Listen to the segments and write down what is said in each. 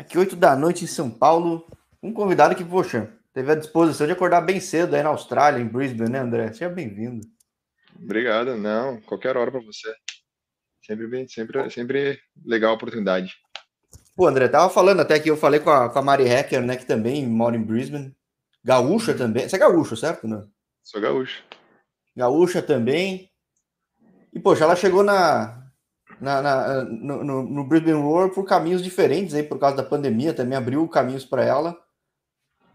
Aqui, 8 da noite em São Paulo. Um convidado que, poxa, teve a disposição de acordar bem cedo aí na Austrália, em Brisbane, né, André? Seja bem-vindo. Obrigado. Não, qualquer hora para você. Sempre bem, sempre, sempre legal a oportunidade. Pô, André, tava falando até que eu falei com a, com a Mari Hacker, né, que também mora em Brisbane. Gaúcha também. Você é gaúcho, certo? Né? Sou gaúcho. Gaúcha também. E, poxa, ela chegou na, na, na no, no, no, Brisbane Roar por caminhos diferentes aí, por causa da pandemia, também abriu caminhos para ela.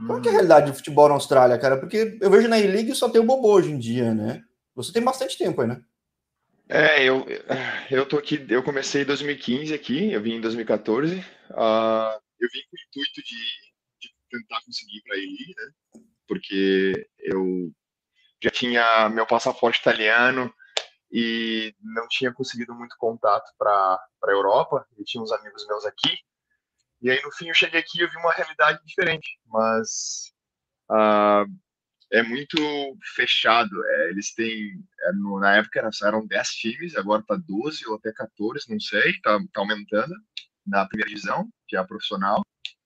Qual que é a realidade do futebol na Austrália, cara? Porque eu vejo na E-League só tem o Bobo hoje em dia, né? Você tem bastante tempo aí, né? É, eu, eu tô aqui, eu comecei em 2015 aqui, eu vim em 2014. Uh, ah, eu vim com o intuito de, de tentar conseguir para E-League, né? Porque eu já tinha meu passaporte italiano, e não tinha conseguido muito contato para a Europa. Eu tinha uns amigos meus aqui. E aí, no fim, eu cheguei aqui e vi uma realidade diferente. Mas uh, é muito fechado. É, eles têm, é, no, na época eram 10 times, agora está 12 ou até 14, não sei, está tá aumentando na primeira divisão, que é a profissional.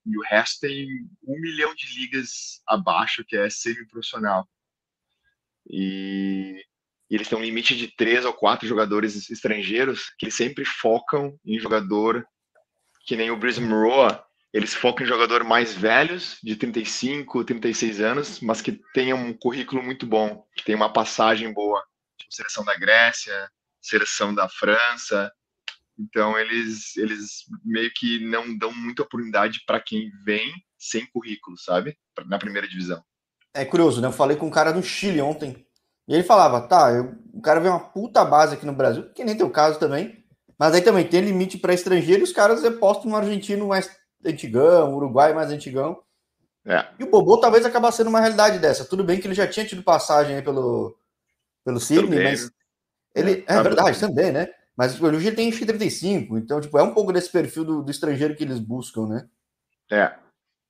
E o resto tem um milhão de ligas abaixo, que é semi-profissional. E e eles têm um limite de três ou quatro jogadores estrangeiros que eles sempre focam em jogador que nem o Brisbane Roar, eles focam em jogador mais velhos, de 35, 36 anos, mas que tenham um currículo muito bom, que tenham uma passagem boa, tipo seleção da Grécia, seleção da França. Então eles eles meio que não dão muita oportunidade para quem vem sem currículo, sabe? Na primeira divisão. É curioso, né? Eu falei com um cara do Chile ontem, e ele falava, tá, eu, o cara vê uma puta base aqui no Brasil, que nem tem o caso também, mas aí também tem limite para estrangeiro e os caras apostam no argentino mais antigão, Uruguai mais antigão. É. E o Bobô talvez acabasse sendo uma realidade dessa. Tudo bem que ele já tinha tido passagem aí pelo, pelo Sydney, mas ele é, é verdade também, né? Mas hoje ele tem X35, então tipo, é um pouco desse perfil do, do estrangeiro que eles buscam, né? É,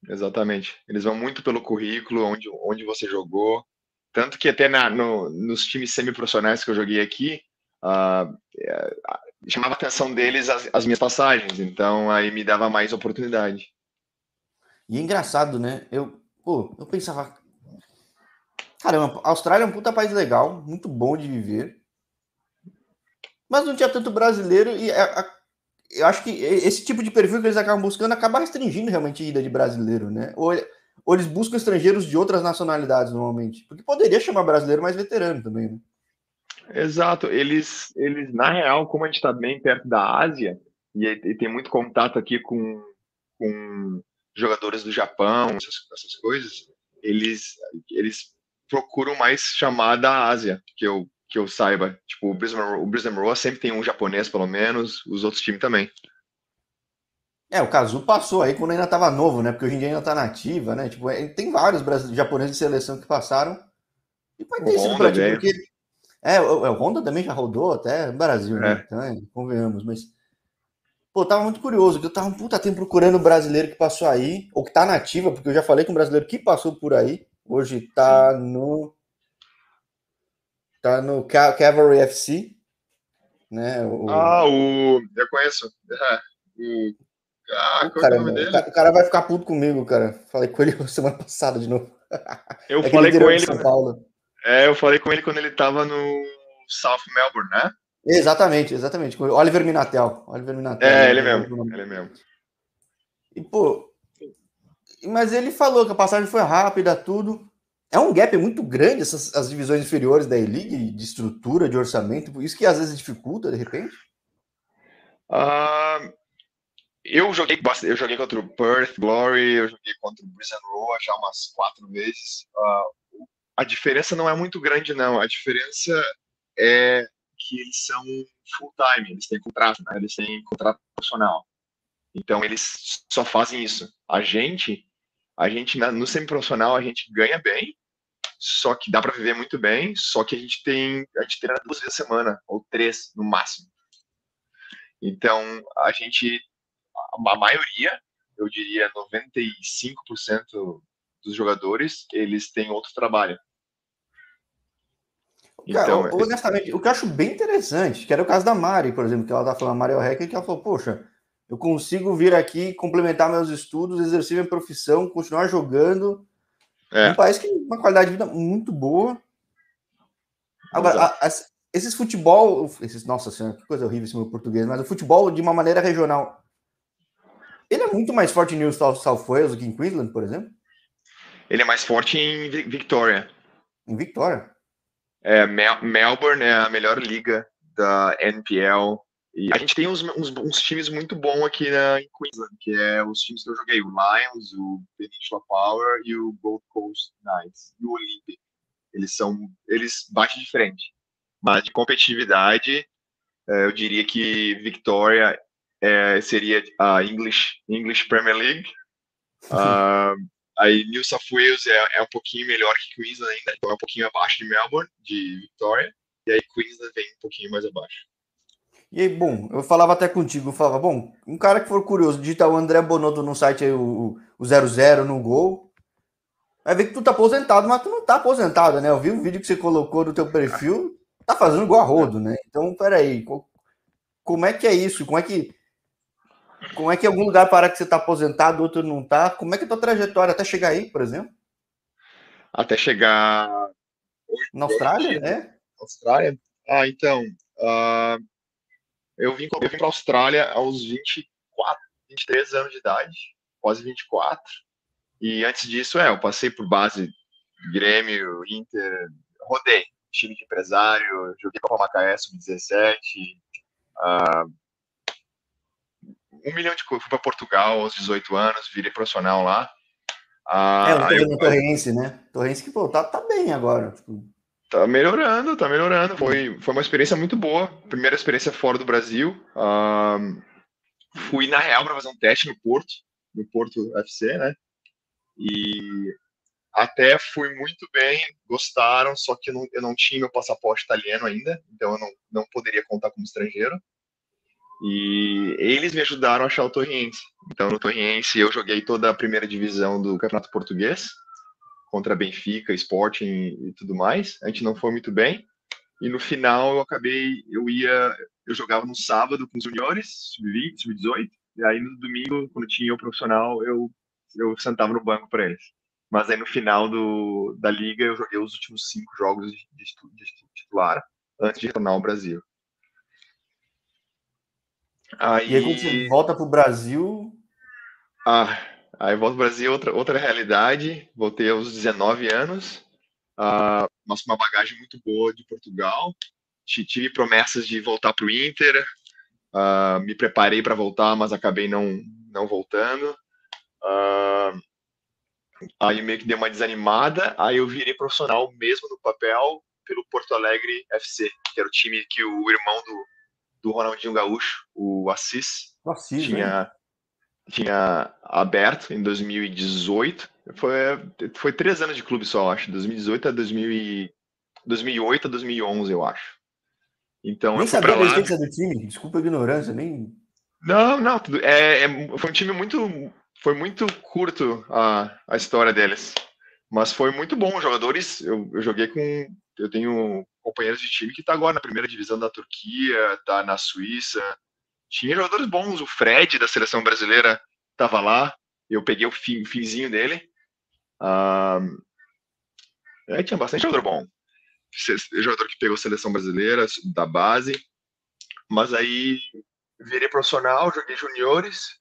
exatamente. Eles vão muito pelo currículo, onde, onde você jogou, tanto que até na, no, nos times semiprofissionais que eu joguei aqui, uh, chamava a atenção deles as, as, minhas passagens, então aí me dava mais oportunidade. E é engraçado, né? Eu, pô, eu pensava, caramba, a Austrália é um puta país legal, muito bom de viver, mas não tinha tanto brasileiro e a, a, eu acho que esse tipo de perfil que eles acabam buscando acaba restringindo realmente a ida de brasileiro, né? Ou ou eles buscam estrangeiros de outras nacionalidades normalmente? Porque poderia chamar brasileiro mais veterano também, né? Exato. Eles, eles na real, como a gente está bem perto da Ásia e, e, tem muito contato aqui com, com jogadores do Japão, essas, essas coisas, eles, eles procuram mais chamar da Ásia, que eu, que eu saiba. Tipo, o Brisbane, o sempre tem um japonês, pelo menos, os outros times também. É, o Kazu passou aí quando ainda estava novo, né? Porque hoje em dia ainda está nativa, né? Tipo, é, tem vários japoneses de seleção que passaram. E pode ter sido pra ti, porque. É, o, o Honda também já rodou até no Brasil, né? é. né? Então, é, convenhamos, mas. Pô, tava muito curioso, porque eu tava um puta tempo procurando o brasileiro que passou aí, ou que tá nativa, porque eu já falei com um brasileiro que passou por aí. Hoje tá Sim. no. Tá no Cavalry FC. Né? O... Ah, o. Eu conheço. É. O ah, o, cara, é o, o, cara, vai ficar puto comigo, cara. Falei com ele semana passada de novo. Eu é falei com ele. São Paulo. É, eu falei com ele quando ele tava no South Melbourne, né? Exatamente, exatamente. Oliver Minatel. Oliver Minatel. É, né? ele mesmo. Ele mesmo. E, pô. Mas ele falou que a passagem foi rápida, tudo. É um gap muito grande essas as divisões inferiores da E-League, de estrutura, de orçamento, isso que às vezes dificulta, de repente? Uh, eu joguei eu joguei contra o Perth Glory, eu joguei contra o Brisbane Roar já umas quatro vezes. Uh, a diferença não é muito grande, não. A diferença é que eles são full time, eles têm contrato, né? eles têm contrato profissional. Então eles só fazem isso. A gente, a gente no semi-profissional a gente ganha bem, só que dá para viver muito bem, só que a gente tem a gente treina duas vezes a semana ou três no máximo. Então a gente a maioria, eu diria 95% dos jogadores, eles têm outro trabalho. Então, Cara, honestamente, o que eu acho bem interessante, que era o caso da Mari, por exemplo, que ela tá falando, a Mari Hacker, que ela falou, poxa, eu consigo vir aqui, complementar meus estudos, exercer minha profissão, continuar jogando. É. Um país que tem uma qualidade de vida muito boa. Agora, a, a, esses futebol, esses, nossa senhora, que coisa horrível esse meu português, mas o futebol de uma maneira regional, ele é muito mais forte em New South, South Wales do que em Queensland, por exemplo? Ele é mais forte em Victoria. Em Victoria? É, Mel Melbourne é a melhor liga da NPL. E a gente tem uns, uns, uns, times muito bons aqui na, em Queensland, que é os times que eu joguei, o Lions, o Peninsula Power e o Gold Coast Knights e o Olympic. Eles são, eles batem de frente. Mas de competitividade, é, eu diria que Victoria é, seria a English, English Premier League. Uh, aí New South Wales é, é, um pouquinho melhor que Queensland ainda, então é um pouquinho abaixo de Melbourne, de Victoria. E aí Queensland vem um pouquinho mais abaixo. E aí, bom, eu falava até contigo, eu falava, bom, um cara que for curioso, digita o André Bonotto no site aí, o, o 00 no gol, vai ver que tu tá aposentado, mas tu não tá aposentado, né? Eu vi um vídeo que você colocou no teu perfil, tá fazendo igual a rodo, né? Então, peraí, como é que é isso? Como é que como é que em algum lugar para que você tá aposentado, outro não tá? Como é que é a tua trajetória até chegar aí, por exemplo? Até chegar na Austrália, né? Austrália? Ah, então, uh, eu vim, eu vim para a Austrália aos 24, 23 anos de idade, quase 24. E antes disso, é, eu passei por base Grêmio, Inter, rodei, time de empresário, joguei Copa Macaé sub-17, uh, um milhão de coisas. Fui para Portugal aos 18 anos, virei profissional lá. Uh, é, eu tô vendo Torrense, né? Torrense que, pô, tá, tá bem agora. Tipo... Tá melhorando, tá melhorando. Foi, foi uma experiência muito boa. Primeira experiência fora do Brasil. Uh, fui na Real para fazer um teste no Porto, no Porto FC, né? E até fui muito bem, gostaram, só que eu não, eu não tinha meu passaporte italiano ainda, então eu não, não poderia contar como estrangeiro. E eles me ajudaram a achar o Torriense. Então, no Torriense, eu joguei toda a primeira divisão do Campeonato Português contra Benfica, Sporting e tudo mais. A gente não foi muito bem. E no final eu acabei, eu ia, eu jogava no sábado com os juniores, sub-20, sub-18, e aí no domingo, quando tinha o profissional, eu eu sentava no banco para eles. Mas aí no final do, da liga eu joguei os últimos cinco jogos de, de, de titular antes de retornar ao Brasil. Aí, e aí quando você volta para o Brasil. Ah, Aí volto ao Brasil, outra, outra realidade. Voltei aos 19 anos. Uh, nossa, uma bagagem muito boa de Portugal. Tive promessas de voltar para o Inter. Uh, me preparei para voltar, mas acabei não, não voltando. Uh, aí meio que dei uma desanimada. Aí eu virei profissional mesmo no papel pelo Porto Alegre FC, que era o time que o irmão do, do Ronaldinho Gaúcho, o Assis, Assis tinha, tinha aberto em 2018. Foi, foi três anos de clube só, acho. 2018 a 2000 2008 a 2011, eu acho. Então, nem sabia a existência do time. Desculpa a ignorância, nem. Não, não. É, é, foi um time muito. Foi muito curto a, a história deles. Mas foi muito bom. Os jogadores, eu, eu joguei com. Eu tenho companheiros de time que está agora na primeira divisão da Turquia, está na Suíça, tinha jogadores bons. O Fred, da seleção brasileira, estava lá. Eu peguei o fim, finzinho dele. é, tinha bastante jogador bom. Jogador que pegou a seleção brasileira, da base. Mas aí virei profissional, joguei juniores,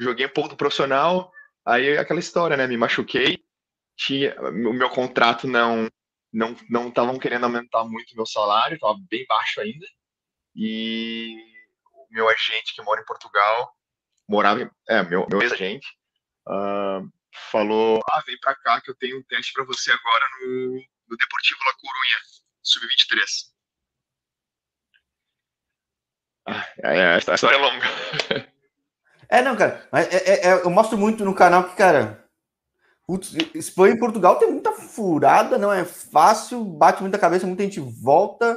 joguei um pouco do profissional. Aí aquela história, né? Me machuquei. Tinha, o meu contrato não não não estavam querendo aumentar muito o meu salário, estava bem baixo ainda. E meu agente que mora em Portugal, morava, é, meu, meu ex-agente, uh, falou: Ah, vem pra cá que eu tenho um teste para você agora no, no Deportivo La Corunha, sub-23. Ah, é, é, a história é longa. É, não, cara, é, é, é, eu mostro muito no canal que, cara, putz, Espanha e Portugal tem muita furada, não é fácil, bate muita cabeça, muita gente volta.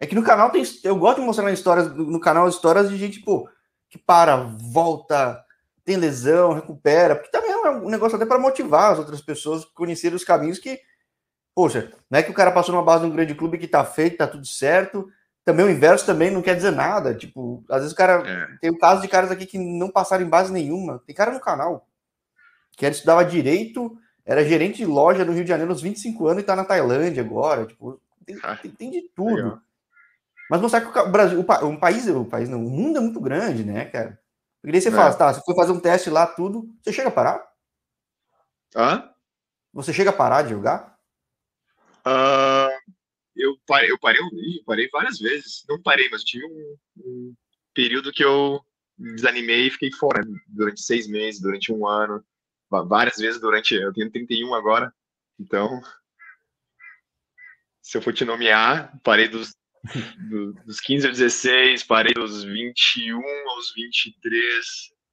É que no canal tem. Eu gosto de mostrar histórias no canal histórias de gente, pô, que para, volta, tem lesão, recupera, porque também é um negócio até para motivar as outras pessoas a conhecerem os caminhos que, poxa, não é que o cara passou numa base de um grande clube que tá feito, tá tudo certo, também o inverso também não quer dizer nada. Tipo, às vezes o cara. É. Tem o caso de caras aqui que não passaram em base nenhuma. Tem cara no canal que era estudava direito, era gerente de loja no Rio de Janeiro aos 25 anos e tá na Tailândia agora. Tipo, tem, ah, tem, tem de tudo. Legal. Mas mostrar que o Brasil, o, um país, o país não, o mundo é muito grande, né, cara? Porque daí você é. fala, tá, você foi fazer um teste lá, tudo, você chega a parar? Hã? Você chega a parar de jogar? Uh, eu parei, eu parei, eu parei várias vezes. Não parei, mas tive um, um período que eu desanimei e fiquei fora durante seis meses, durante um ano, várias vezes durante. Eu tenho 31 agora, então. Se eu for te nomear, parei dos, do, dos 15 aos 16, parei dos 21 aos 23,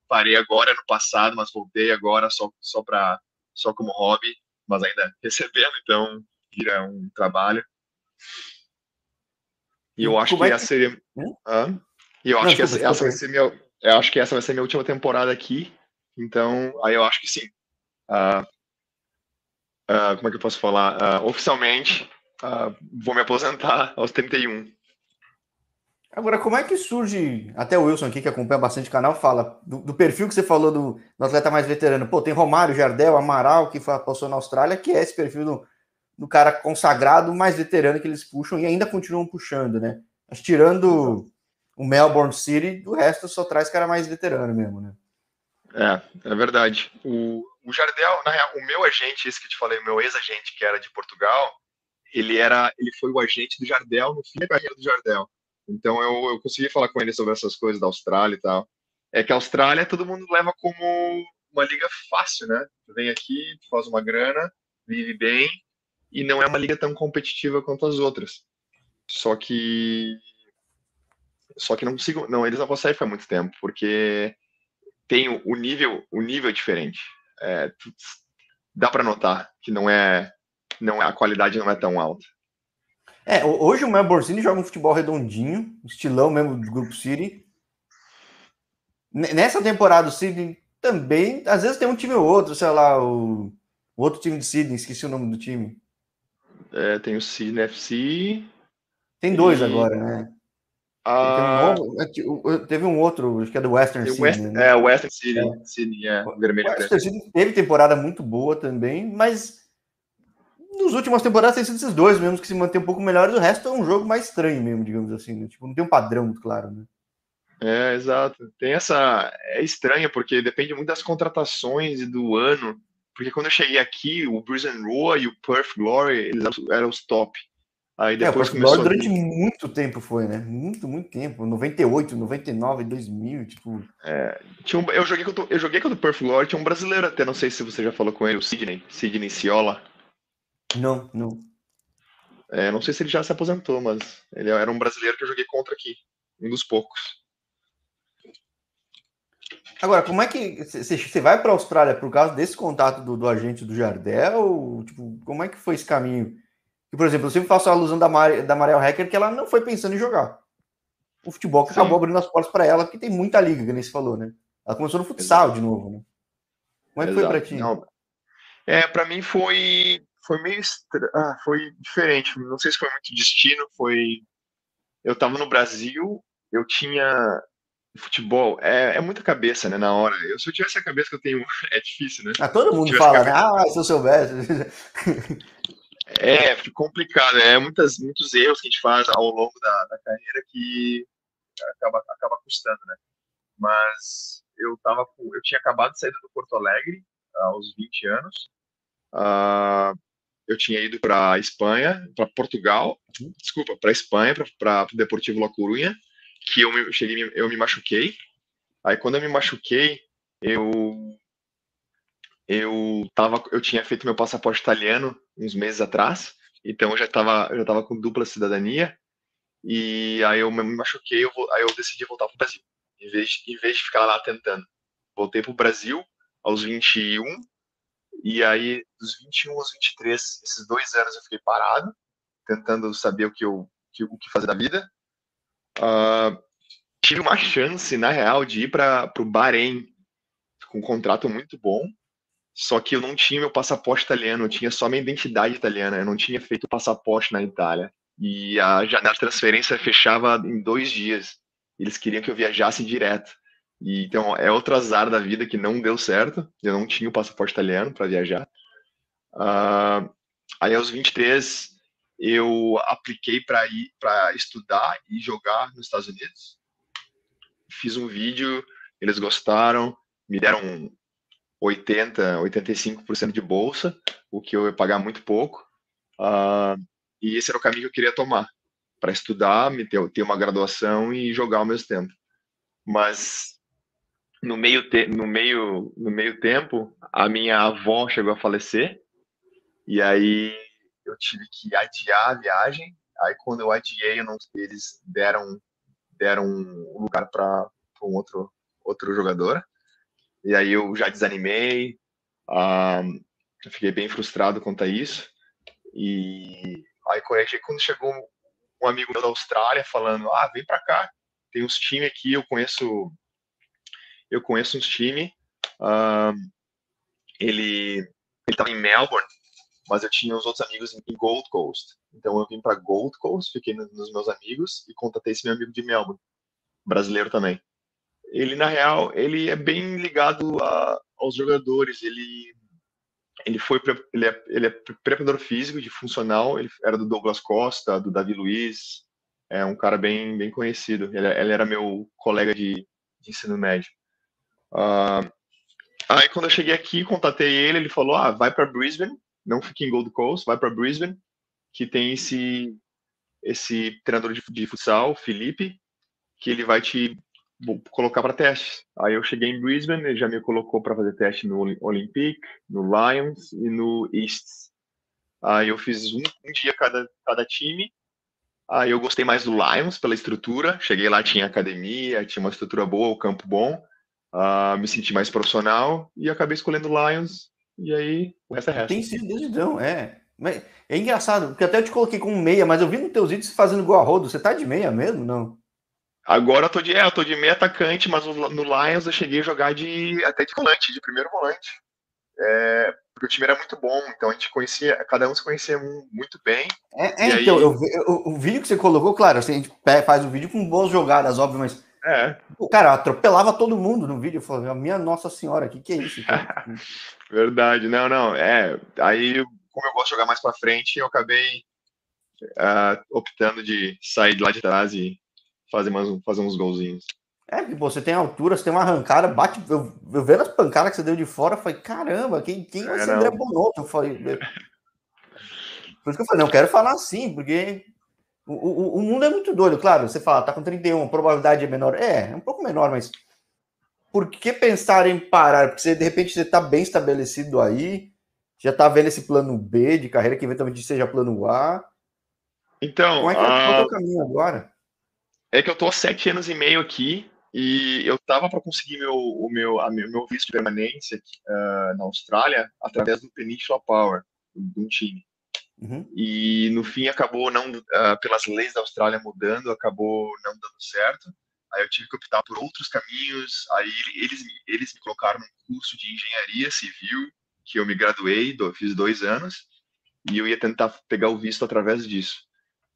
parei agora no passado, mas voltei agora só, só, pra, só como hobby, mas ainda recebendo, então vira um trabalho. E eu acho Como que é essa seria. Hum? E eu acho Não, que essa, essa vai ser minha. Eu acho que essa vai ser minha última temporada aqui. Então, aí eu acho que sim. Uh, uh, como é que eu posso falar? Uh, oficialmente, vou me aposentar aos 31. Agora, como é que surge, até o Wilson aqui, que acompanha bastante o canal, fala do, do perfil que você falou do, do, atleta mais veterano. Pô, tem Romário, Jardel, Amaral, que passou na Austrália, que é esse perfil do, do cara consagrado, mais veterano que eles puxam e ainda continuam puxando, né? Mas tirando o Melbourne City, do resto só traz cara mais veterano mesmo, né? É, é verdade. O, o Jardel, na real, o meu agente, esse que eu te falei, o meu ex-agente, que era de Portugal, ele era, ele foi o agente do Jardel no fim da carreira do Jardel. Então eu, eu consegui falar com ele sobre essas coisas da Austrália e tal. É que a Austrália todo mundo leva como uma liga fácil, né? Tu vem aqui, tu faz uma grana, vive bem, e não é uma liga tão competitiva quanto as outras. Só que só que não consigo, não, eles não conseguem ficar muito tempo, porque tem o nível, o nível é diferente. É, dá para notar que não é, não é, a qualidade não é tão alta. É, hoje o Melbourne joga um futebol redondinho, estilão mesmo do Grupo City. Nessa temporada o City também, às vezes tem um time ou outro, sei lá, o, o outro time de Sydney, esqueci o nome do time. É, tem o Sydney FC. Tem dois e... agora, né? Ah, um teve um outro, acho que é do Western Sydney. West, né? É, o Western Sydney, é. Sydney, é, o vermelho. O Western Sydney teve temporada muito boa também, mas nos últimas temporadas tem sido esses dois mesmo que se mantêm um pouco melhores. O resto é um jogo mais estranho mesmo, digamos assim. Né? Tipo, não tem um padrão muito claro, né? É, exato. Tem essa. É estranha, porque depende muito das contratações e do ano. Porque quando eu cheguei aqui, o Bruce Roa e o Perth Glory, eles eram os top. Aí depois é, o começou durante muito tempo foi, né? Muito, muito tempo. 98, 99, 2000, tipo... É, tinha um, eu, joguei contra, eu joguei contra o Perth Glory, tinha um brasileiro até, não sei se você já falou com ele, o Sidney, Sidney Ciola. Não, não. É, não sei se ele já se aposentou, mas ele era um brasileiro que eu joguei contra aqui. Um dos poucos. Agora, como é que você vai para a Austrália por causa desse contato do, do agente do Jardel? Tipo, como é que foi esse caminho? E, por exemplo, eu sempre faço a alusão da, Mar da Mariel Hacker que ela não foi pensando em jogar. O futebol que Sim. acabou abrindo as portas para ela, porque tem muita liga, que nem você falou, né? Ela começou no futsal Exato. de novo, né? Como é que Exato. foi para ti? Não. É, para mim foi foi meio estra... ah, foi diferente. Não sei se foi muito destino, foi eu estava no Brasil, eu tinha futebol é, é muita cabeça, né, na hora. Eu, se eu tivesse a cabeça que eu tenho, é difícil, né? Ah, todo mundo fala, cabeça... Ah, se eu soubesse. é, fica complicado. É muitas, muitos erros que a gente faz ao longo da, da carreira que acaba, acaba custando, né? Mas eu tava eu tinha acabado de sair do Porto Alegre aos 20 anos. Uh, eu tinha ido para Espanha, para Portugal, desculpa, para Espanha, para o Deportivo La Coruña, que eu me, cheguei, eu me machuquei. Aí quando eu me machuquei, eu eu tava, eu tinha feito meu passaporte italiano uns meses atrás, então eu já estava já tava com dupla cidadania. E aí eu me machuquei, eu, aí eu decidi voltar para o Brasil, em vez, em vez de ficar lá tentando. Voltei para o Brasil aos 21, e aí dos 21 aos 23, esses dois anos eu fiquei parado, tentando saber o que eu que, o que fazer da vida. Uh, tive uma chance, na real, de ir para o Bahrein com um contrato muito bom, só que eu não tinha meu passaporte italiano, eu tinha só minha identidade italiana, eu não tinha feito passaporte na Itália. e a janela de transferência fechava em dois dias. Eles queriam que eu viajasse direto. E, então, é outro azar da vida que não deu certo. Eu não tinha o passaporte italiano para viajar. Uh, aí, aos 23, eu apliquei para ir para estudar e jogar nos Estados Unidos. Fiz um vídeo, eles gostaram, me deram 80, 85% de bolsa, o que eu ia pagar muito pouco. Uh, e esse era o caminho que eu queria tomar, para estudar, ter, ter uma graduação e jogar ao mesmo tempo. Mas no meio, te, no meio, no meio tempo, a minha avó chegou a falecer, e aí eu tive que adiar a viagem. Aí quando eu adiei, eu não, eles deram deram um lugar para um outro outro jogador. E aí eu já desanimei, eu fiquei bem frustrado quanto a isso. E aí quando chegou um amigo da Austrália falando, ah, vem para cá, tem uns times aqui, eu conheço eu conheço uns times. Uh, ele ele estava em Melbourne mas eu tinha os outros amigos em Gold Coast. Então eu vim para Gold Coast, fiquei nos meus amigos e contatei esse meu amigo de Melbourne, brasileiro também. Ele na real, ele é bem ligado a, aos jogadores. Ele ele foi ele é, ele é preparador físico de funcional. Ele era do Douglas Costa, do Davi Luiz. É um cara bem bem conhecido. Ele, ele era meu colega de, de ensino médio. Uh, aí quando eu cheguei aqui, contatei ele. Ele falou: ah, vai para Brisbane não fica em Gold Coast, vai para Brisbane, que tem esse esse treinador de, de futsal, Felipe, que ele vai te colocar para testes. Aí eu cheguei em Brisbane, ele já me colocou para fazer teste no Olympic, no Lions e no East. Aí eu fiz um, um, dia cada, cada time. Aí eu gostei mais do Lions pela estrutura. Cheguei lá, tinha academia, tinha uma estrutura boa, o campo bom. Uh, me senti mais profissional e acabei escolhendo Lions e aí, o resto é resto. Tem sido desde então, é. É engraçado, porque até eu te coloquei com meia, mas eu vi nos teus vídeos fazendo gol a rodo. Você tá de meia mesmo, não? Agora eu tô de, é, eu tô de meia atacante, mas no Lions eu cheguei a jogar de até de volante, de primeiro volante. É, porque o time era muito bom, então a gente conhecia, cada um se conhecia muito bem. É, é então, aí... eu, eu, o vídeo que você colocou, claro, assim, a gente faz o vídeo com boas jogadas, óbvio, mas é. O cara atropelava todo mundo no vídeo. Eu falei, minha Nossa Senhora, o que, que é isso? Verdade, não, não. É, aí, como eu gosto de jogar mais para frente, eu acabei uh, optando de sair de lá de trás e fazer, mais, fazer uns golzinhos. É, que você tem altura, você tem uma arrancada, bate. Eu, eu vendo as pancadas que você deu de fora, eu falei, caramba, quem, quem vai é, ser André Bonotto? Eu falei. Por isso que eu falei, não, eu quero falar assim, porque o, o, o, mundo é muito doido, claro. Você fala, tá com 31, a probabilidade é menor. É, é um pouco menor, mas por que pensar em parar? Porque você, de repente você tá bem estabelecido aí, já tá vendo esse plano B de carreira, que eventualmente seja plano A. Então, como é que é o caminho agora? É que eu tô há sete anos e meio aqui e eu tava para conseguir meu, o meu, a meu, visto de permanência uh, na Austrália através do Peninsula Power, de um time. Uhum. E no fim acabou não, uh, pelas leis da Austrália mudando, acabou não dando certo. Aí eu tive que optar por outros caminhos. Aí eles, eles me colocaram num curso de engenharia civil, que eu me graduei, fiz dois anos, e eu ia tentar pegar o visto através disso.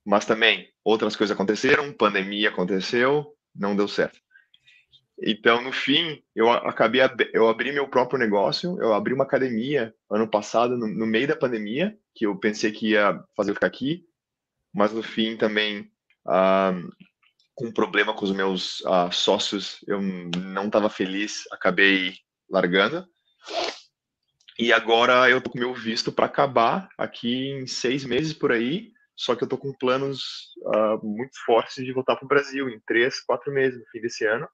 Mas também outras coisas aconteceram, pandemia aconteceu, não deu certo. Então, no fim, eu acabei, eu abri meu próprio negócio, eu abri uma academia ano passado, no, no meio da pandemia, que eu pensei que ia fazer ficar aqui, mas no fim também, ah, com um problema com os meus ah, sócios, eu não estava feliz, acabei largando. E agora eu tô com meu visto para acabar aqui em seis meses por aí, só que eu tô com planos uh, muito fortes de voltar para o Brasil em três, quatro meses, no fim desse ano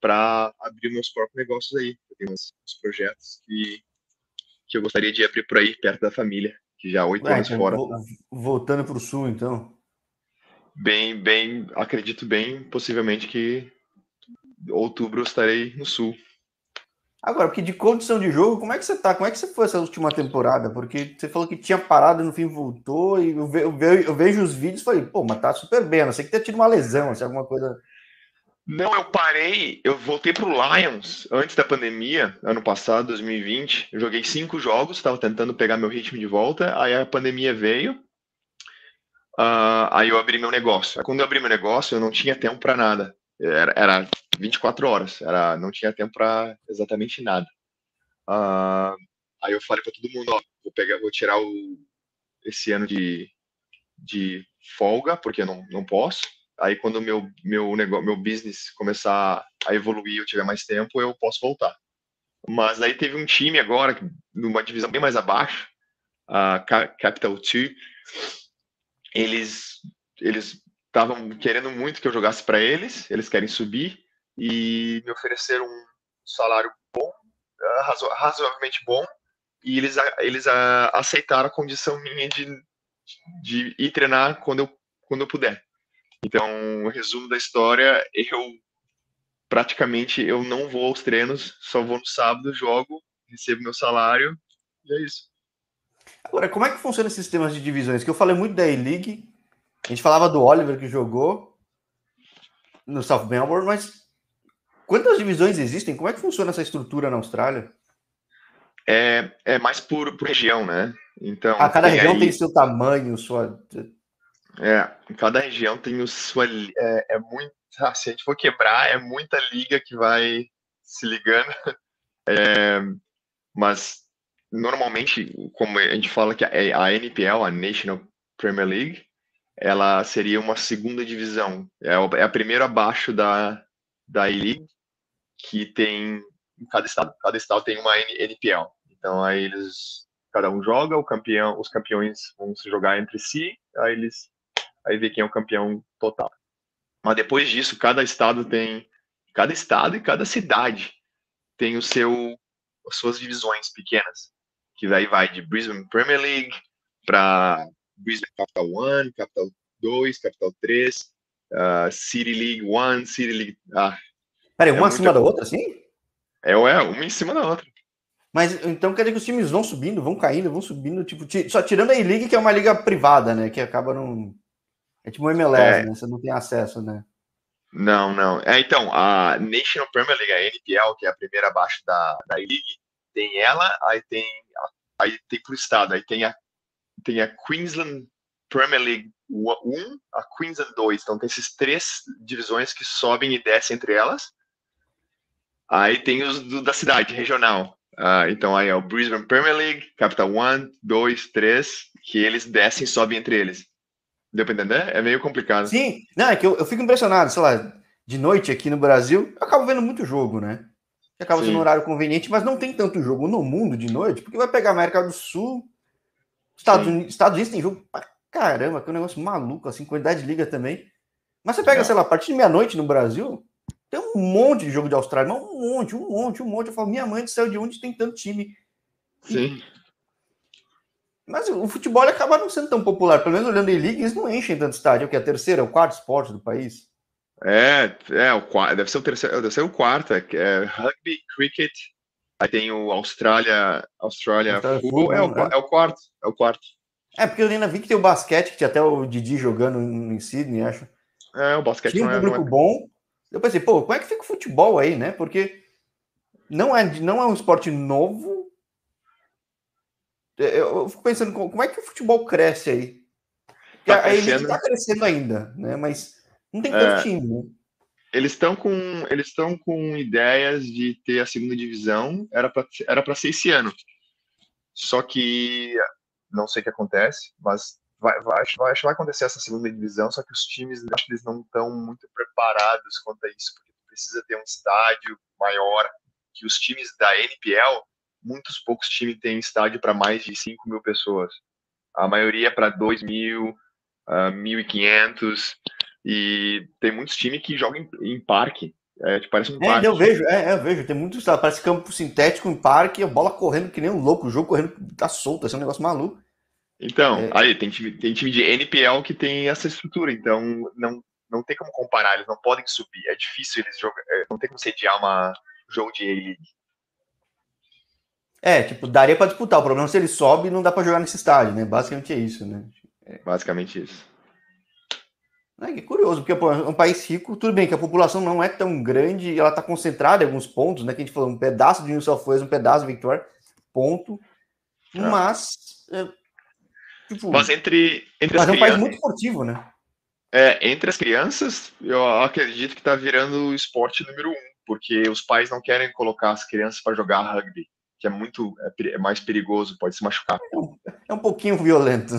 para abrir meus próprios negócios aí. Eu tenho uns, uns, projetos que, que eu gostaria de abrir por aí, perto da família, que já há oito anos então, fora. Voltando para o sul, então? Bem, bem, acredito bem, possivelmente que outubro eu estarei no sul. Agora, porque de condição de jogo, como é que você tá? Como é que você foi essa última temporada? Porque você falou que tinha parado e no fim voltou, e eu, vejo, eu vejo os vídeos e falei, pô, mas tá super bem, não sei que ter tido uma lesão, assim, alguma coisa não, eu parei, eu voltei pro Lions antes da pandemia, ano passado, 2020. Eu joguei cinco jogos, estava tentando pegar meu ritmo de volta, aí a pandemia veio. Uh, aí eu abri meu negócio. Aí, quando eu abri meu negócio, eu não tinha tempo para nada. Era, era 24 horas, era, não tinha tempo para exatamente nada. Uh, aí eu falei para todo mundo, ó, vou pegar, vou tirar o, esse ano de, de folga, porque eu não, não posso. Aí quando meu meu negócio, meu business começar a evoluir, eu tiver mais tempo, eu posso voltar. Mas aí teve um time agora, numa divisão bem mais abaixo, a Capital 2, eles eles estavam querendo muito que eu jogasse para eles, eles querem subir e me ofereceram um salário bom, ah, razo razoavelmente bom, e eles eles aceitaram a condição minha de, de ir treinar quando eu quando eu puder. Então, o resumo da história, eu praticamente eu não vou aos treinos, só vou no sábado, jogo, recebo meu salário e é isso. Agora, como é que funciona esses sistemas de divisões? Que eu falei muito da E-League, a gente falava do Oliver que jogou no South Melbourne, mas quantas divisões existem? Como é que funciona essa estrutura na Austrália? É, é mais por, por região, né? Então, ah, cada região aí... tem seu tamanho, sua. É, cada região tem o sua. É, é muito. Ah, se a gente for quebrar, é muita liga que vai se ligando. É, mas normalmente, como a gente fala que a NPL, a National Premier League, ela seria uma segunda divisão. É, é a primeira abaixo da, da E-League, que tem em cada estado. Cada estado tem uma NPL. Então aí eles cada um joga, o campeão, os campeões vão se jogar entre si, aí eles aí vê quem é o campeão total. Mas depois disso, cada estado tem cada estado e cada cidade tem o seu as suas divisões pequenas que daí vai de Brisbane Premier League para Brisbane Capital 1, Capital 2, Capital 3, uh, City League 1, City League. Ah, Peraí, uma é acima da outra, assim? É, é, uma em cima da outra. Mas então quer dizer que os times vão subindo, vão caindo, vão subindo, tipo, só tirando a E-League, que é uma liga privada, né? Que acaba não. É tipo um MLS, é. né? Você não tem acesso, né? Não, não. É, então, a National Premier League, a NPL, que é a primeira abaixo da, da E-League, tem ela, aí tem aí tem por estado, aí tem a tem a Queensland Premier League 1, a Queensland 2. Então tem esses três divisões que sobem e descem entre elas. Aí tem os do, da cidade, regional. Uh, então aí é o Brisbane Premier League, Capital 1, 2, 3, que eles descem e sobem entre eles. Deu pra entender? É meio complicado. Sim, não, é que eu, eu fico impressionado, sei lá, de noite aqui no Brasil, eu acabo vendo muito jogo, né? acaba sendo um horário conveniente, mas não tem tanto jogo no mundo de noite, porque vai pegar a América do Sul, Estados Unidos, Estados Unidos tem jogo pra caramba, que é um negócio maluco, assim, quantidade de liga também. Mas você pega, é. sei lá, a partir de meia-noite no Brasil, tem um monte de jogo de Austrália, mas um monte, um monte, um monte. Eu falo, minha mãe do céu, de onde tem tanto time? Sim. Mas o futebol acaba não sendo tão popular, pelo menos olhando em liga, eles não enchem tanto estádio, que é a terceira, o quarto esporte do país. É, é o quarto, deve ser o terceiro, deve ser o quarto, é, é rugby, cricket, aí tem o Austrália, Austrália, Austrália Football, é, o, né? é o quarto, é o quarto. É, porque eu ainda vi que tem o basquete, que tinha até o Didi jogando em Sydney, acho. É, o basquete tinha um é, público é, bom. Eu pensei, pô, como é que fica o futebol aí, né? Porque não é, não é um esporte novo. É, eu fico pensando, como é que o futebol cresce aí? Tá a elite está crescendo ainda, né? Mas não tem tanto é, time, né? Eles estão com eles estão com ideias de ter a segunda divisão, era para era para ser esse ano. Só que não sei o que acontece, mas vai, vai, vai, vai acontecer essa segunda divisão, só que os times acho que eles não estão muito preparados quanto a isso, porque precisa ter um estádio maior que os times da NPL, muitos poucos times têm estádio para mais de 5 mil pessoas. A maioria é para 2 mil, uh, ah, 1.500. E tem muitos times que jogam em, em parque. É, tipo, parece um é, parque. Eu vejo, é, eu vejo. Tem muitos, parece campo sintético em parque, a bola correndo que nem um louco, o jogo correndo tá solto, esse é um negócio maluco. Então, é... aí tem time, tem time de NPL que tem essa estrutura, então não, não tem como comparar, eles não podem subir. É difícil eles jogar, é, não tem como sediar uma jogo de A-League. É, tipo, daria para disputar. O problema é se ele sobe, não dá para jogar nesse estádio, né? Basicamente é isso, né? É. Basicamente isso. É, que curioso, porque pô, é um país rico, tudo bem que a população não é tão grande, ela está concentrada em alguns pontos, né? Que a gente falou, um pedaço de New South Wales, um pedaço de Victoria, ponto. É. Mas é, Tipo, mas entre, entre mas as é um país muito esportivo, né? É, entre as crianças, eu acredito que está virando o esporte número um, porque os pais não querem colocar as crianças para jogar rugby, que é muito é, é, mais perigoso, pode se machucar. É um, é um pouquinho violento,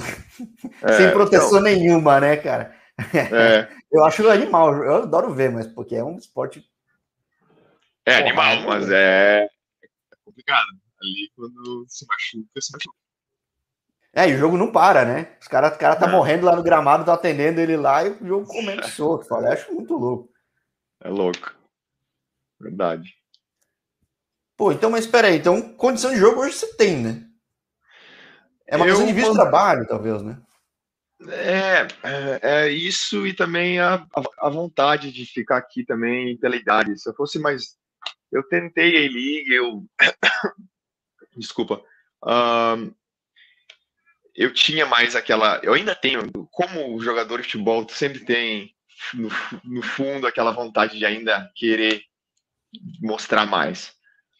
é, sem proteção então, nenhuma, né, cara? É. eu acho animal, eu adoro ver, mas porque é um esporte. É animal, mas é, é complicado. Ali quando se machuca, se machuca. É, e o jogo não para, né? Os caras cara tá é. morrendo lá no gramado, tá atendendo ele lá e o jogo comendo solto. Fala, acho muito louco. É louco. Verdade. Pô, então, mas espera aí. Então, condição de jogo hoje você tem, né? É uma questão de visto de trabalho, talvez, né? É, é, é, isso e também a, a vontade de ficar aqui também pela idade. Se eu fosse mais. Eu tentei a eu. Desculpa. Um, eu tinha mais aquela. Eu ainda tenho, como jogador de futebol, tu sempre tem no, no, fundo aquela vontade de ainda querer mostrar mais.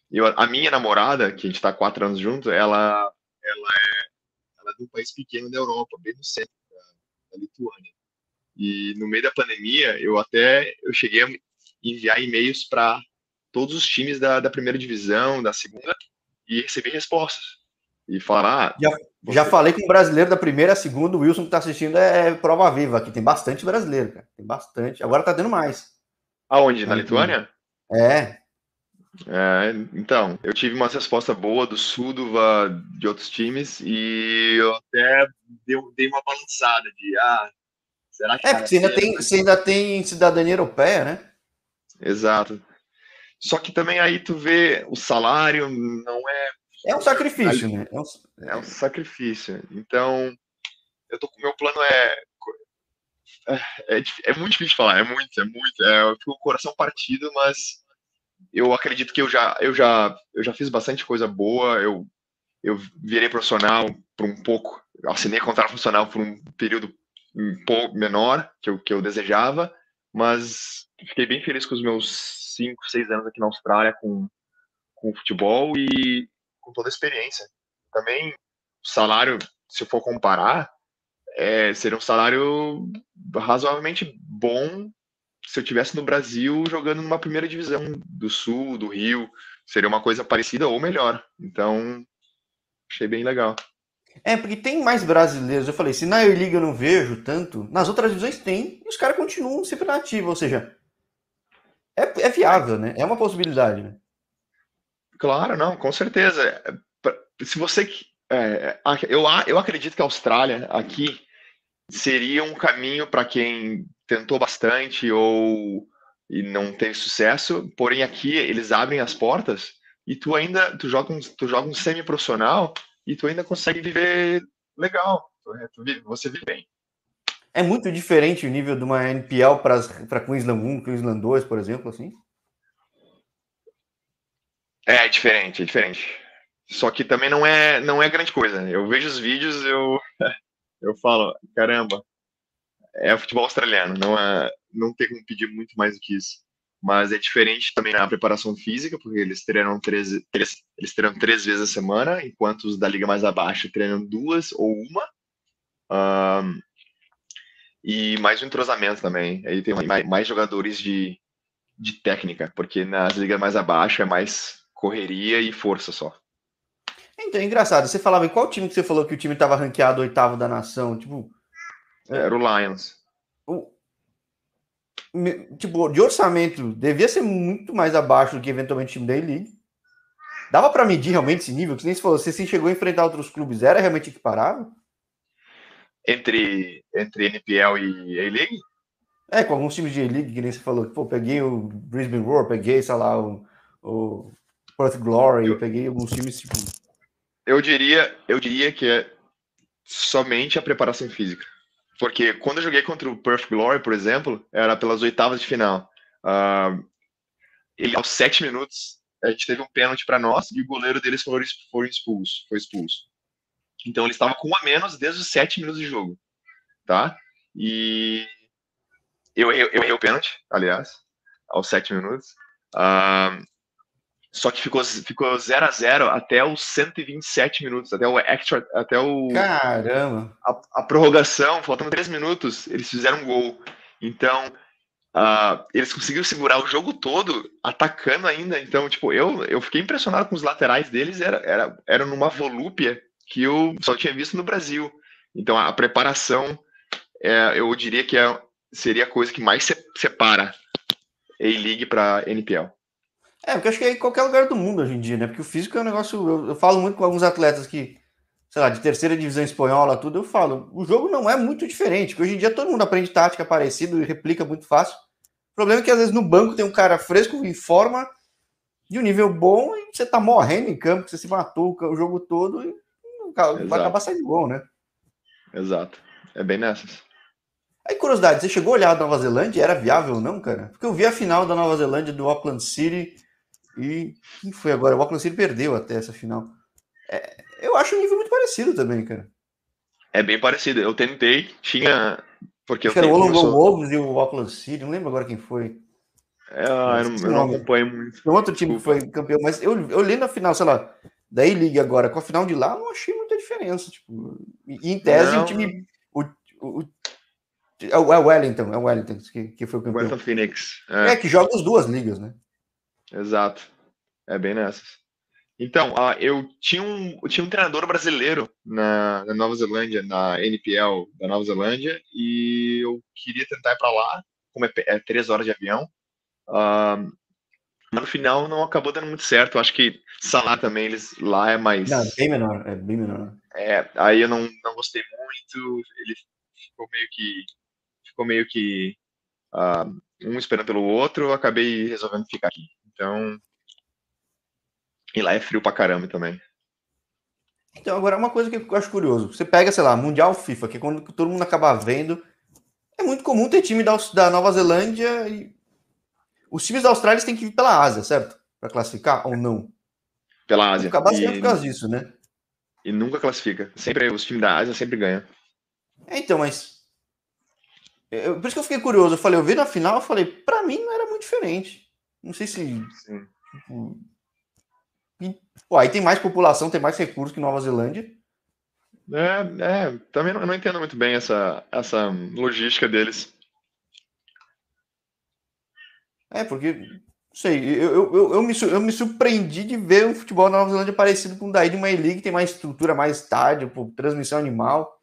Eu, a minha namorada, que a gente está quatro anos junto, ela, ela, é, ela é de um país pequeno da Europa, bem no centro da, da Lituânia. E no meio da pandemia, eu até eu cheguei a enviar e-mails para todos os times da, da primeira divisão, da segunda, e receber respostas e falar. Ah, já, você... já falei com o brasileiro da primeira a segunda, o Wilson que está assistindo é prova viva aqui. Tem bastante brasileiro, cara. Tem bastante. Agora tá tendo mais. Aonde? Na Lituânia? É. é. Então, eu tive uma resposta boa do Sudova, de outros times, e eu até dei, uma balançada de ah, será que. É, porque você ainda, tem, você ainda tem cidadania europeia, né? Exato. Só que também aí tu vê o salário não é é um sacrifício, né? É um, é um sacrifício. Então, eu tô com meu plano é, é, é, é muito difícil de falar, é muito, é muito, é, eu fico com o coração partido, mas eu acredito que eu já, eu já, eu já fiz bastante coisa boa, eu, eu virei profissional por um pouco, assinei contrato profissional por um período um pouco menor que eu, que eu desejava, mas fiquei bem feliz com os meus cinco, seis anos aqui na Austrália com, com futebol e com toda a experiência. Também, salário, se for comparar, é, seria um salário razoavelmente bom se eu tivesse no Brasil jogando numa primeira divisão do Sul, do Rio, seria uma coisa parecida ou melhor. Então, achei bem legal. É, porque tem mais brasileiros. Eu falei, se na Liga eu não vejo tanto, nas outras divisões tem, e os caras continuam sempre na ativa, ou seja, é, é viável, né? É uma possibilidade, né? Claro, não, com certeza. Se você. É, eu, eu acredito que a Austrália aqui seria um caminho para quem tentou bastante ou e não teve sucesso, porém aqui eles abrem as portas e tu ainda tu joga um, tu joga um semi-profissional e tu ainda consegue viver legal, tu, vive, você vive bem. É muito diferente o nível de uma NPL para Queensland 1, Queensland 2, por exemplo, assim? É, é diferente, é diferente. Só que também não é, não é grande coisa. Eu vejo os vídeos, eu, eu falo, caramba, é o futebol australiano, não é, não tem como pedir muito mais do que isso. Mas é diferente também na preparação física, porque eles treinam três, três, eles treinam três vezes a semana, enquanto os da liga mais abaixo treinam duas ou uma. Um, e mais um entrosamento também. Aí tem mais, mais jogadores de, de técnica, porque nas ligas mais abaixo é mais correria e força só. Então, é engraçado. Você falava em qual time que você falou que o time estava ranqueado oitavo da nação? Tipo. Era o Lions. O, tipo, de orçamento, devia ser muito mais abaixo do que eventualmente o time da E-League. Dava para medir realmente esse nível? Que nem você falou, você se chegou a enfrentar outros clubes, era realmente equiparável? Entre, entre NPL e A-League? É, com alguns times de A-League, que nem você falou. Pô, peguei o Brisbane Roar, peguei, sei lá, o, o Perth Glory, eu peguei alguns times tipo. Eu diria, eu diria que é somente a preparação física. Porque quando eu joguei contra o Perth Glory, por exemplo, era pelas oitavas de final. Uh, ele, aos sete minutos, a gente teve um pênalti para nós e o goleiro deles foi, expulso. Foi expulso. Então ele estava com um a menos desde os sete minutos de jogo. Tá? E eu errei, eu errei o pênalti, aliás, aos sete minutos. Uh, Só que ficou, ficou 0 a 0 até os 127 minutos, até o extra, até o. Caramba! A, a prorrogação, faltando 3 minutos, eles fizeram um gol. Então, uh, eles conseguiram segurar o jogo todo, atacando ainda. Então, tipo, eu, eu fiquei impressionado com os laterais deles, era, era, era numa volúpia que eu só tinha visto no Brasil. Então, a, a preparação, é, eu diria que é, seria a coisa que mais separa A-League para NPL. É, porque acho que é em qualquer lugar do mundo hoje em dia, né? Porque o físico é um negócio. Eu, eu, falo muito com alguns atletas que, sei lá, de terceira divisão espanhola, tudo, eu falo, o jogo não é muito diferente, porque hoje em dia todo mundo aprende tática parecida e replica muito fácil. O problema é que às vezes no banco tem um cara fresco, em forma, de um nível bom, e você tá morrendo em campo, você se matou o jogo todo e vai acabar saindo bom, né? Exato. É bem nessas. Aí, curiosidade, você chegou a olhar a Nova Zelândia? Era viável ou não, cara? Porque eu vi a final da Nova Zelândia do Auckland City e quem foi agora? O Auckland City perdeu até essa final. É, eu acho um nível muito parecido também, cara. É bem parecido. Eu tentei, tinha. Porque acho eu era o Wollongong Wolves e o Auckland City, não lembro agora quem foi. É, eu, não, eu não acompanho muito. Tem outro time que foi campeão, mas eu, eu li na final, sei lá, da E-League agora, com a final de lá, não achei muita diferença. Tipo, e, em tese, não. o time. O, o, é o Wellington, é o Wellington que, que foi o campeão. Wellington Phoenix. É. é. que joga as duas ligas, né? Exato. É bem nessas. Então, uh, eu, tinha um, eu tinha um treinador brasileiro na, na, Nova Zelândia, na NPL da Nova Zelândia, e eu queria tentar ir para lá, como é, é, três horas de avião. Uh, mas no final não acabou dando muito certo. Eu acho que salário também, eles lá é mais. Não, bem menor, é bem menor. É, aí eu não, não gostei muito. Ele ficou meio que. Ficou meio que. Uh, um esperando pelo outro, eu acabei resolvendo ficar aqui. Então. E lá é frio pra caramba também. Então, agora uma coisa que eu acho curioso. Você pega, sei lá, Mundial FIFA, que é quando todo mundo acaba vendo. É muito comum ter time da, da Nova Zelândia e. Os times da Austrália têm que vir pela Ásia, certo? Para classificar ou não? Pela Ásia. Bastante e... por causa disso, né? E nunca classifica. Sempre os times da Ásia sempre ganham. É, então, mas. Eu, por isso que eu fiquei curioso. Eu falei, eu vi na final, eu falei, para mim não era muito diferente. Não sei se. Tipo, pô, aí tem mais população, tem mais recursos que Nova Zelândia. É, é também não, não, entendo muito bem essa, essa logística deles. É, porque, não sei, eu, eu, eu, me, eu me surpreendi de ver um futebol na Nova Zelândia parecido com o daí de uma E-League, que tem mais estrutura, mais estádio, pô, transmissão animal.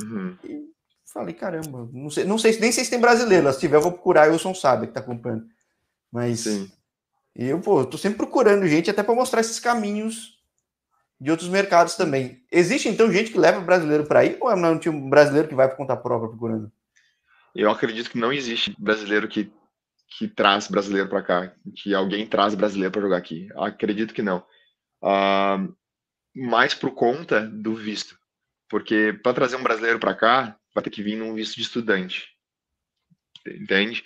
Uhum. E falei, caramba, não sei, não sei, nem sei se tem brasileiro, se tiver eu vou procurar, o Wilson sabe que tá acompanhando. Mas Sim. eu, pô, tô sempre procurando gente até para mostrar esses caminhos de outros mercados também. Existe então gente que leva brasileiro para aí ou é um time brasileiro que vai por conta própria procurando? Eu acredito que não existe brasileiro que, que traz brasileiro para cá, que alguém traz brasileiro para jogar aqui. Acredito que não. Uh, mais por conta do visto. Porque para trazer um brasileiro para cá, vai ter que vir num visto de estudante. Entende?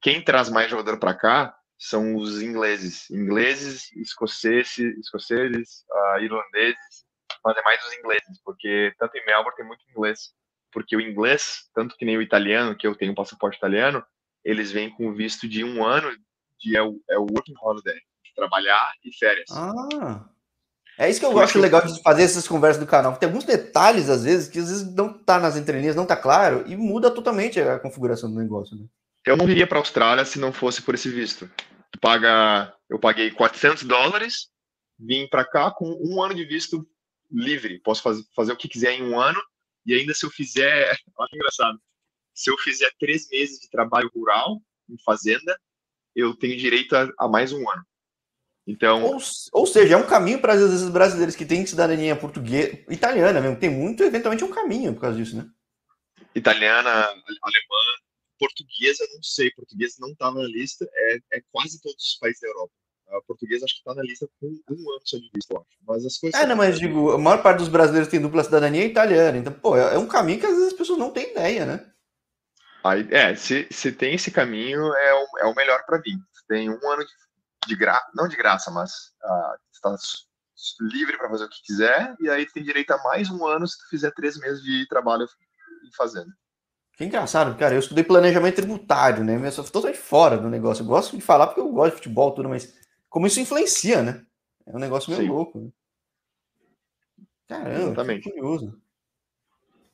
Quem traz mais jogador para cá são os ingleses, ingleses, escoceses, escoceses, uh, irlandeses, mas é mais os ingleses, porque tanto em Melbourne tem muito inglês, porque o inglês, tanto que nem o italiano, que eu tenho um passaporte italiano, eles vêm com visto de um ano, de é o, é o working holiday, trabalhar e férias. Ah, é isso que eu acho legal de fazer essas conversas do canal. Tem alguns detalhes, às vezes, que às vezes não tá nas entrelinhas, não tá claro, e muda totalmente a configuração do negócio, né? Eu não iria para a Austrália se não fosse por esse visto. Tu paga, eu paguei 400 dólares, vim para cá com um ano de visto livre. Posso fazer, fazer o que quiser em um ano. E ainda se eu fizer, olha que engraçado, se eu fizer três meses de trabalho rural em fazenda, eu tenho direito a, a mais um ano. Então, ou, ou seja, é um caminho para esses brasileiros que têm cidadania portuguesa, italiana mesmo. Tem muito, eventualmente, um caminho por causa disso, né? Italiana, alemã, portuguesa, não sei, portuguesa não está na lista, é, é, quase todos os países da Europa. A portuguesa acho que está na lista com um ano só de vista, eu acho. Mas as coisas. É, não, mas digo, a maior parte dos brasileiros tem dupla cidadania italiana. Então, pô, é, é um caminho que às vezes as pessoas não têm ideia, né? Aí, é, se, se tem esse caminho, é o, é o melhor para vir. Tem um ano de, de graça, não de graça, mas uh, está livre para fazer o que quiser, e aí tem direito a mais um ano se tu fizer três meses de trabalho fazendo. Que engraçado, cara. Eu estudei planejamento tributário, né? Eu sou totalmente fora do negócio. Eu gosto de falar porque eu gosto de futebol, tudo, mas como isso influencia, né? É um negócio meio Sim. louco. Né? Caramba, Exatamente. que curioso.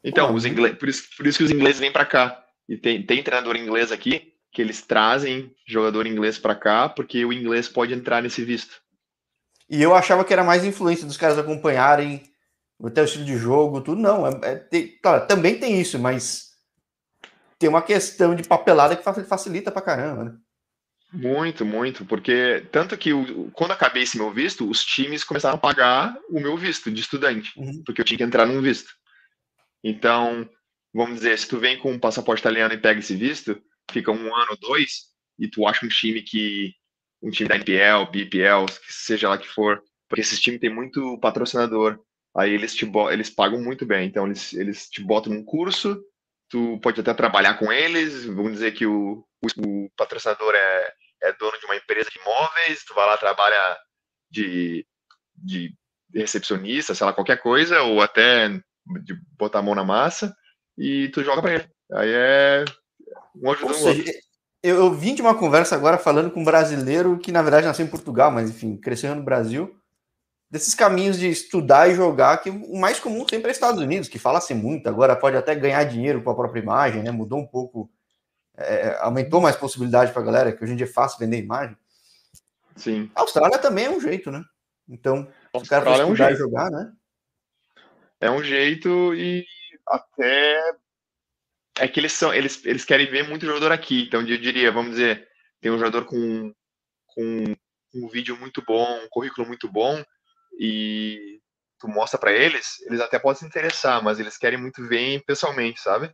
Então, Pô, os ingleses, por, isso, por isso que os ingleses vêm para cá. E tem, tem treinador inglês aqui que eles trazem jogador inglês para cá porque o inglês pode entrar nesse visto. E eu achava que era mais influência dos caras acompanharem até o estilo de jogo, tudo. Não, é, é- tem- claro, também tem isso, mas tem uma questão de papelada que fa- facilita pra caramba, né? Muito, muito, porque tanto que quando acabei esse meu visto, os times começaram a pagar o meu visto de estudante, Uhum. porque eu tinha que entrar num visto. Então, vamos dizer, se tu vem com um passaporte italiano e pega esse visto, fica um ano, dois, e tu acha um time que um time da NPL, BPL, seja lá que for, porque esses times têm muito patrocinador. Aí eles te eles pagam muito bem, então eles, eles te botam num curso, tu pode até trabalhar com eles, vamos dizer que o, o, o patrocinador é, é dono de uma empresa de imóveis, tu vai lá trabalha de, de recepcionista, sei lá, qualquer coisa, ou até de botar a mão na massa, e tu joga pra ele. Aí é um Ou ajuda o outro. seja, eu, eu vim de uma conversa agora falando com um brasileiro que, na verdade, nasceu em Portugal, mas enfim, cresceu no Brasil. Desses caminhos de estudar e jogar, que o mais comum sempre é Estados Unidos, que fala-se muito, agora pode até ganhar dinheiro com a própria imagem, né? Mudou um pouco, é, aumentou mais possibilidade para a galera, que hoje em dia é fácil vender imagem. Sim. A Austrália também é um jeito, né? Então, A se o cara for Austrália é um estudar e jeito. jogar, né? É um jeito e até é que eles são eles, eles querem ver muito jogador aqui. Então eu diria, vamos dizer, tem um jogador com, com um vídeo muito bom, um currículo muito bom e tu mostra pra eles, eles até podem se interessar, mas eles querem muito ver pessoalmente, sabe?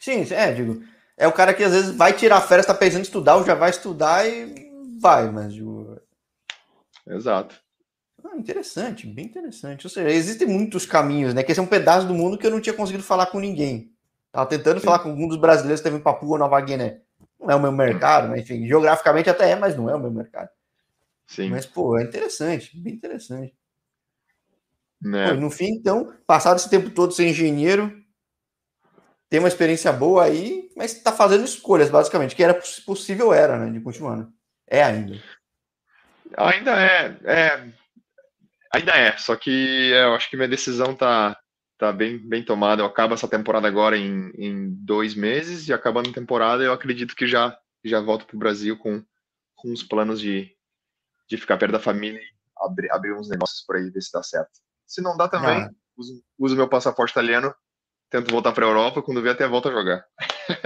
Sim, é, digo, é o cara que às vezes vai tirar férias, tá pensando em estudar, ou já vai estudar e vai, mas digo, Exato. Ah, interessante, bem interessante. Ou seja, existem muitos caminhos, né? Que esse é um pedaço do mundo que eu não tinha conseguido falar com ninguém. Tava tentando Sim. falar com algum dos brasileiros que teve em Papua Nova Guiné. Não é o meu mercado, mas enfim, geograficamente até é, mas não é o meu mercado. Sim. Mas, pô, é interessante, bem interessante. Pô, Né? e no fim, então, passado esse tempo todo sem engenheiro, tem uma experiência boa aí, mas tá fazendo escolhas, basicamente, que era poss- possível, era, né? De continuar, né? É ainda. Ainda é, é, ainda é, só que é, eu acho que minha decisão tá, tá bem, bem tomada. Eu acabo essa temporada agora em, em dois meses e acabando a temporada eu acredito que já, já volto pro Brasil com, com os planos de, de ficar perto da família e abrir, abrir uns negócios por aí, ver se dá certo. Se não dá também, Ah. uso, uso meu passaporte italiano, tento voltar pra Europa, quando vier até volto a jogar.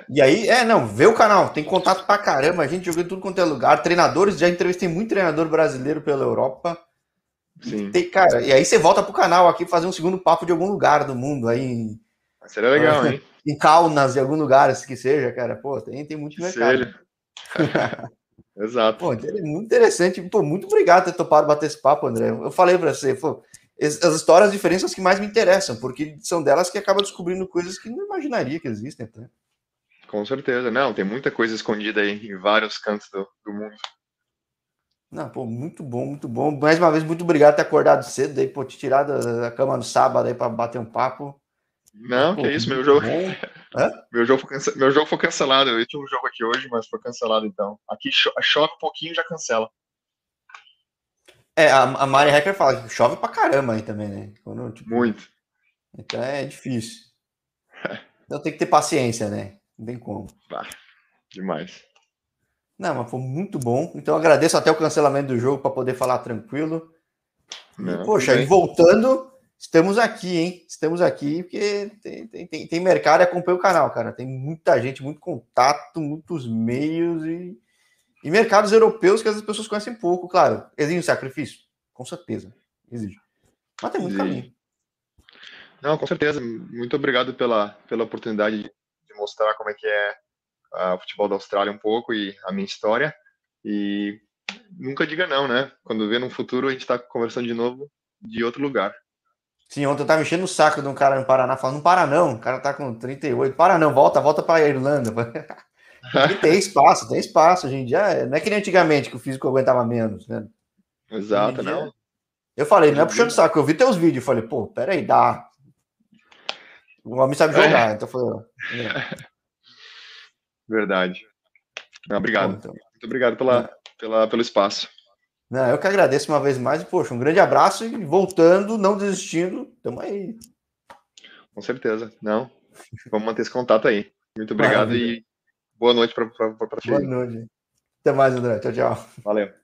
E aí, é, não, vê o canal, tem contato pra caramba, a gente jogou em tudo quanto é lugar, treinadores, já entrevistei muito treinador brasileiro pela Europa. Sim, Tem, cara, e aí você volta pro canal aqui fazer um segundo papo de algum lugar do mundo, aí em, seria legal, hein? em Kaunas, em algum lugar, se que seja, cara, pô, tem, tem muito Que mercado. Exato. Pô, é muito interessante, pô, muito obrigado por ter topado bater esse papo, André. Eu falei pra você, pô, as histórias diferentes são as que mais me interessam, porque são delas que acaba descobrindo coisas que não imaginaria que existem. Tá? Com certeza. Não, tem muita coisa escondida aí em vários cantos do, do mundo. Não, pô, muito bom, muito bom. Mais uma vez, muito obrigado por ter acordado cedo aí, pô, te tirar da, da cama no sábado aí pra bater um papo. Não, Pô, que isso, meu jogo, meu, jogo foi meu jogo foi cancelado. Eu tinha um jogo aqui hoje, mas foi cancelado então. Aqui cho- chove um pouquinho e já cancela. É, a, a Mari Hacker fala que chove pra caramba aí também, né? Quando, tipo, Muito. Então é difícil. Então tem que ter paciência, né? Não tem como. Demais. Não, mas foi muito bom. Então agradeço até o cancelamento do jogo para poder falar tranquilo. E, Não, poxa, e voltando, estamos aqui, hein? Estamos aqui porque tem, tem, tem, tem mercado e acompanha o canal, cara. Tem muita gente, muito contato, muitos meios e, e mercados europeus que as pessoas conhecem pouco, claro. Exige um sacrifício? Com certeza. Exige. Mas tem muito Exige. caminho. Não, com certeza. Muito obrigado pela, pela oportunidade de, mostrar como é que é ah, o futebol da Austrália um pouco e a minha história. E nunca diga não, né? Quando vê no futuro a gente está conversando de novo de outro lugar. Sim, ontem eu tava enchendo o saco de um cara no Paraná falando, não para não, o cara tá com 38, para não, volta, volta pra Irlanda. E tem espaço, tem espaço gente em dia. É, não é que nem antigamente que o físico aguentava menos, né? Exato, não. Eu falei, não é puxando saco, eu vi teus vídeos falei, pô, peraí, dá. O homem sabe jogar, é. então foi. É. Né? Verdade. Não, obrigado. Bom, então. Muito obrigado pela, é. pela, pelo espaço. Não, eu que agradeço uma vez mais e, poxa, um grande abraço e voltando, não desistindo, tamo aí. Com certeza. Não. Vamos manter esse contato aí. Muito obrigado Maravilha. e Boa noite para ti. Boa noite. Até mais, André. Tchau, tchau. Valeu.